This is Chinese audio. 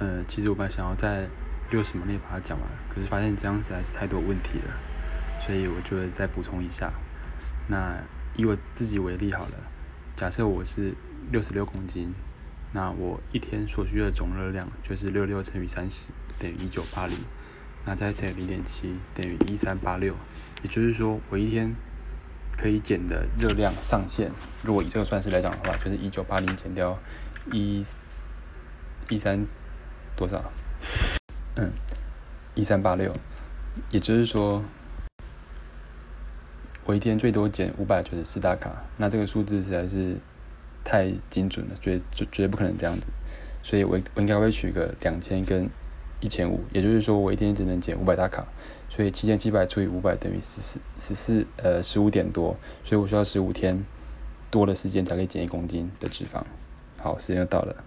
呃，其实我本来想要在六十秒内把它讲完，可是发现这样实在是太多问题了，所以我就再补充一下。那以我自己为例好了，假设我是六十六公斤，那我一天所需的总热量就是六六乘以三十等于一九八零，那再乘以零点七等于一三八六，也就是说我一天可以减的热量上限，如果以这个算式来讲的话，就是一九八零减掉一一三。多少？嗯，一三八六，也就是说，我一天最多减五百九十四大卡。那这个数字实在是太精准了，绝绝绝对不可能这样子。所以我我应该会取个两千跟一千五，也就是说我一天只能减五百大卡。所以七千七百除以五百等于十四十四呃十五点多，所以我需要十五天多的时间才可以减一公斤的脂肪。好，时间又到了。